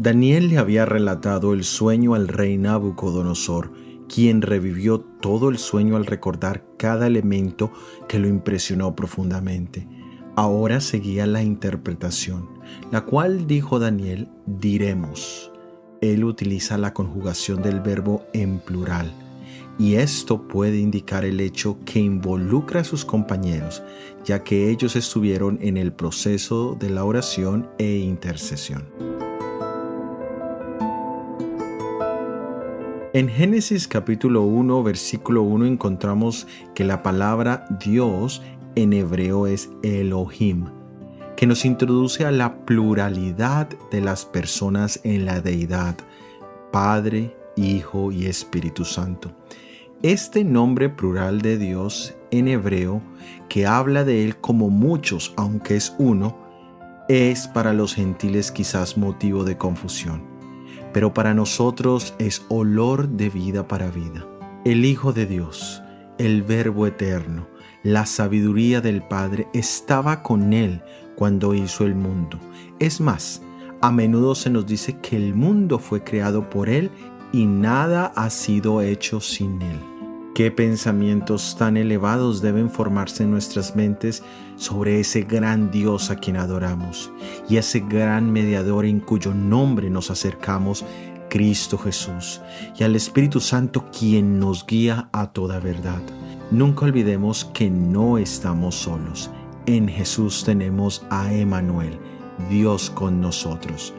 Daniel le había relatado el sueño al rey Nabucodonosor, quien revivió todo el sueño al recordar cada elemento que lo impresionó profundamente. Ahora seguía la interpretación, la cual dijo Daniel, diremos. Él utiliza la conjugación del verbo en plural y esto puede indicar el hecho que involucra a sus compañeros, ya que ellos estuvieron en el proceso de la oración e intercesión. En Génesis capítulo 1, versículo 1 encontramos que la palabra Dios en hebreo es Elohim, que nos introduce a la pluralidad de las personas en la deidad, Padre, Hijo y Espíritu Santo. Este nombre plural de Dios en hebreo, que habla de Él como muchos, aunque es uno, es para los gentiles quizás motivo de confusión, pero para nosotros es olor de vida para vida. El Hijo de Dios, el Verbo eterno, la sabiduría del Padre estaba con Él cuando hizo el mundo. Es más, a menudo se nos dice que el mundo fue creado por Él y nada ha sido hecho sin Él. Qué pensamientos tan elevados deben formarse en nuestras mentes sobre ese gran Dios a quien adoramos y ese gran mediador en cuyo nombre nos acercamos, Cristo Jesús, y al Espíritu Santo quien nos guía a toda verdad. Nunca olvidemos que no estamos solos. En Jesús tenemos a Emanuel, Dios con nosotros.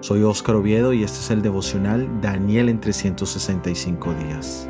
Soy Óscar Oviedo y este es el devocional Daniel en 365 días.